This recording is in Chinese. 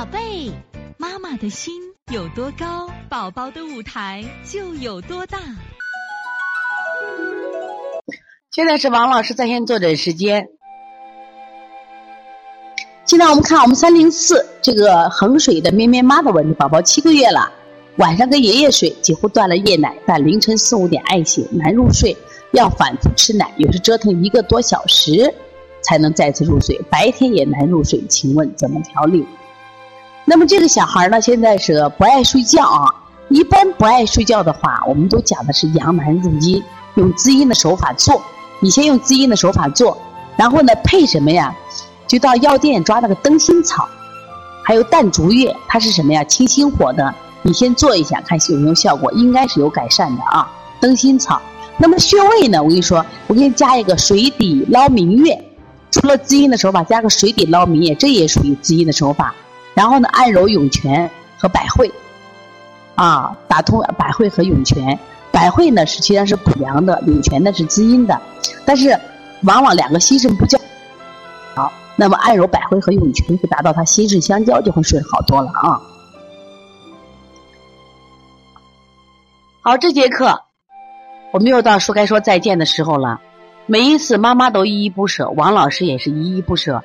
宝贝，妈妈的心有多高，宝宝的舞台就有多大。现在是王老师在线坐诊时间。现在我们看我们三零四这个衡水的咩咩妈的问题，宝宝七个月了，晚上跟爷爷睡，几乎断了夜奶，但凌晨四五点爱醒，难入睡，要反复吃奶，有时折腾一个多小时才能再次入睡，白天也难入睡，请问怎么调理？那么这个小孩呢，现在是不爱睡觉啊。一般不爱睡觉的话，我们都讲的是阳难入阴，用滋阴的手法做。你先用滋阴的手法做，然后呢配什么呀？就到药店抓那个灯心草，还有淡竹叶，它是什么呀？清心火的。你先做一下，看有没有效果，应该是有改善的啊。灯心草。那么穴位呢？我跟你说，我给你加一个水底捞明月，除了滋阴的手法，加个水底捞明月，这也属于滋阴的手法。然后呢，按揉涌泉和百会，啊，打通百会和涌泉。百会呢，实际上是补阳的；涌泉呢是滋阴的。但是，往往两个心肾不交。好。那么按揉百会和涌泉，会达到他心肾相交，就会睡好多了啊。好，这节课我们又到说该说再见的时候了。每一次妈妈都依依不舍，王老师也是依依不舍，